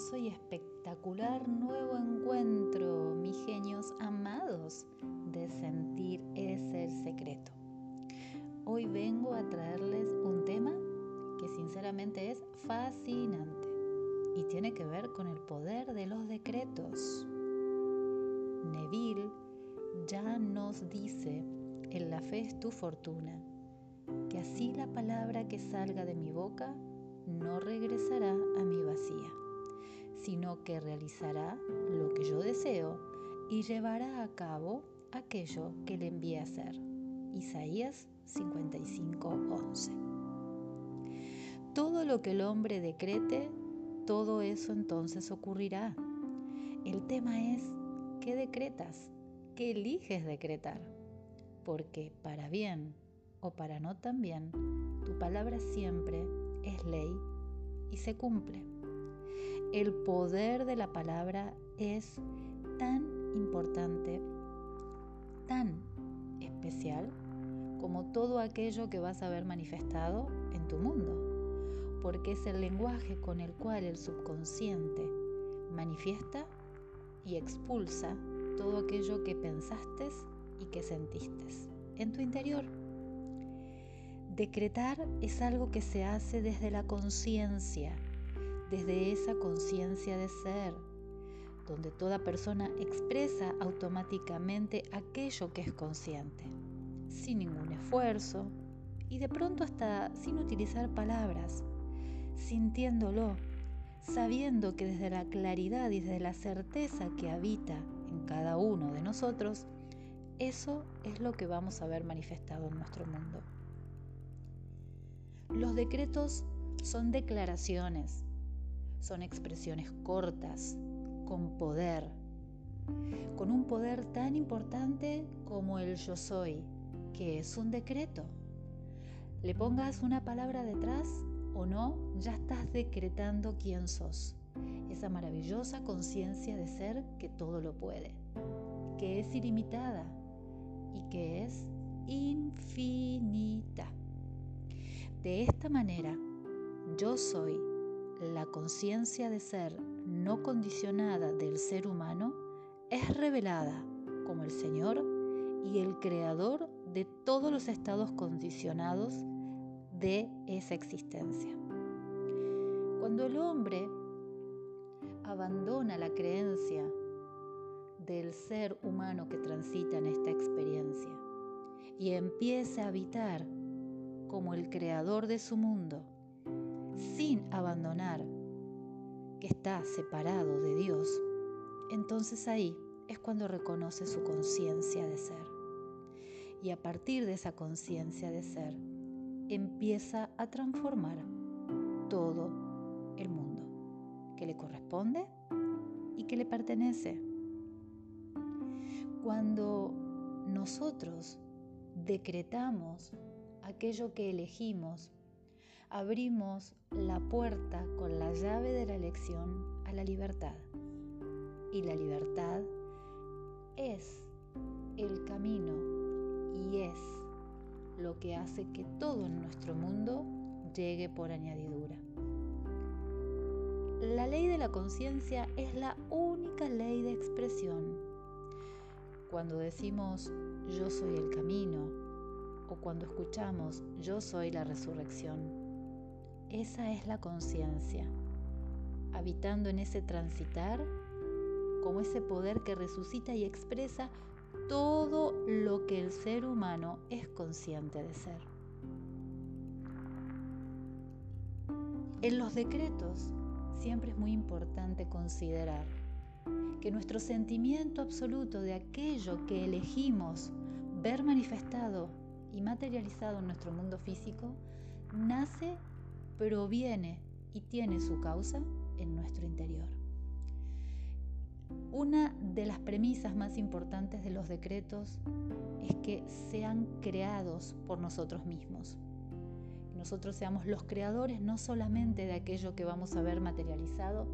hermoso y espectacular nuevo encuentro, mis genios amados, de sentir es el secreto. Hoy vengo a traerles un tema que sinceramente es fascinante y tiene que ver con el poder de los decretos. Neville ya nos dice, en la fe es tu fortuna, que así la palabra que salga de mi boca no regresará a mi vacía, sino que realizará lo que yo deseo y llevará a cabo aquello que le envié a hacer. Isaías 55:11. Todo lo que el hombre decrete, todo eso entonces ocurrirá. El tema es, ¿qué decretas? ¿Qué eliges decretar? Porque para bien o para no tan bien, tu palabra siempre es ley y se cumple. El poder de la palabra es tan importante, tan especial como todo aquello que vas a ver manifestado en tu mundo, porque es el lenguaje con el cual el subconsciente manifiesta y expulsa todo aquello que pensaste y que sentiste en tu interior. Decretar es algo que se hace desde la conciencia, desde esa conciencia de ser, donde toda persona expresa automáticamente aquello que es consciente, sin ningún esfuerzo y de pronto hasta sin utilizar palabras, sintiéndolo, sabiendo que desde la claridad y desde la certeza que habita en cada uno de nosotros, eso es lo que vamos a ver manifestado en nuestro mundo. Los decretos son declaraciones, son expresiones cortas, con poder, con un poder tan importante como el yo soy, que es un decreto. Le pongas una palabra detrás o no, ya estás decretando quién sos, esa maravillosa conciencia de ser que todo lo puede, que es ilimitada y que es infinita. De esta manera, yo soy la conciencia de ser no condicionada del ser humano, es revelada como el Señor y el creador de todos los estados condicionados de esa existencia. Cuando el hombre abandona la creencia del ser humano que transita en esta experiencia y empieza a habitar como el creador de su mundo, sin abandonar que está separado de Dios, entonces ahí es cuando reconoce su conciencia de ser. Y a partir de esa conciencia de ser, empieza a transformar todo el mundo que le corresponde y que le pertenece. Cuando nosotros decretamos aquello que elegimos, abrimos la puerta con la llave de la elección a la libertad. Y la libertad es el camino y es lo que hace que todo en nuestro mundo llegue por añadidura. La ley de la conciencia es la única ley de expresión. Cuando decimos yo soy el camino, o cuando escuchamos yo soy la resurrección. Esa es la conciencia, habitando en ese transitar como ese poder que resucita y expresa todo lo que el ser humano es consciente de ser. En los decretos siempre es muy importante considerar que nuestro sentimiento absoluto de aquello que elegimos ver manifestado y materializado en nuestro mundo físico, nace, proviene y tiene su causa en nuestro interior. Una de las premisas más importantes de los decretos es que sean creados por nosotros mismos. Nosotros seamos los creadores no solamente de aquello que vamos a ver materializado,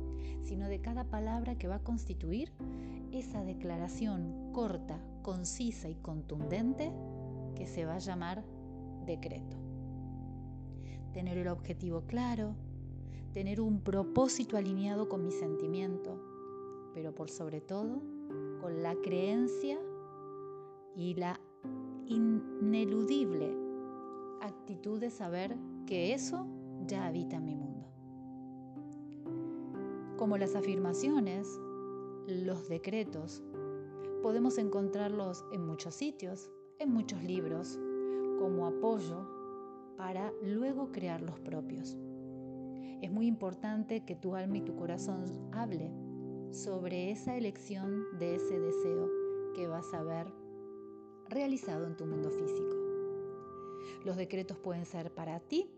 sino de cada palabra que va a constituir esa declaración corta, concisa y contundente que se va a llamar decreto. Tener el objetivo claro, tener un propósito alineado con mi sentimiento, pero por sobre todo con la creencia y la ineludible actitud de saber que eso ya habita en mi mundo. Como las afirmaciones, los decretos, podemos encontrarlos en muchos sitios, en muchos libros, como apoyo para luego crear los propios. Es muy importante que tu alma y tu corazón hable sobre esa elección de ese deseo que vas a ver realizado en tu mundo físico. Los decretos pueden ser para ti,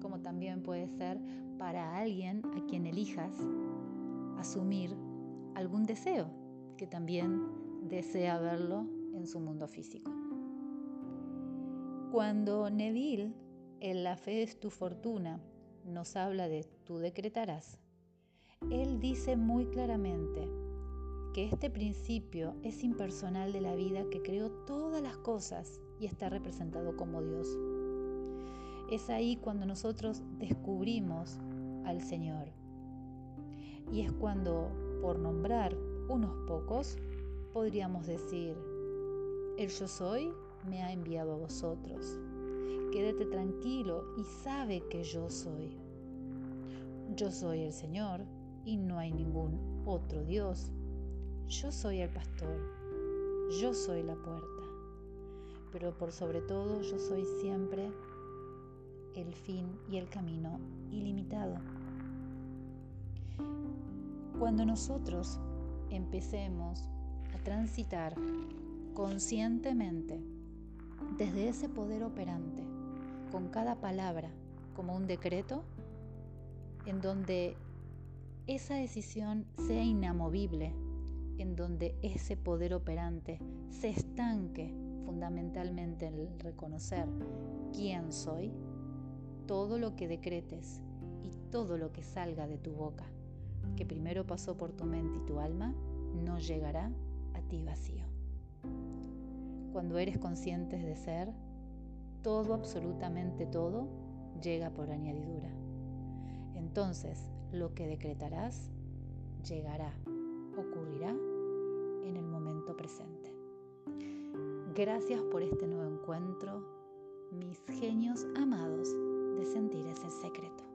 como también puede ser para alguien a quien elijas asumir algún deseo que también desea verlo en su mundo físico. Cuando Neville, La fe es tu fortuna, nos habla de tú decretarás, él dice muy claramente que este principio es impersonal de la vida que creó todas las cosas y está representado como Dios. Es ahí cuando nosotros descubrimos al Señor. Y es cuando, por nombrar unos pocos, podríamos decir, el yo soy me ha enviado a vosotros. Quédate tranquilo y sabe que yo soy. Yo soy el Señor y no hay ningún otro Dios. Yo soy el pastor, yo soy la puerta, pero por sobre todo yo soy siempre el fin y el camino ilimitado. Cuando nosotros empecemos a transitar conscientemente desde ese poder operante, con cada palabra como un decreto, en donde esa decisión sea inamovible, en donde ese poder operante se estanque fundamentalmente en el reconocer quién soy, todo lo que decretes y todo lo que salga de tu boca, que primero pasó por tu mente y tu alma, no llegará a ti vacío. Cuando eres consciente de ser, todo, absolutamente todo, llega por añadidura. Entonces, lo que decretarás llegará, ocurrirá en el momento presente. Gracias por este nuevo encuentro, mis genios amados de sentir ese secreto.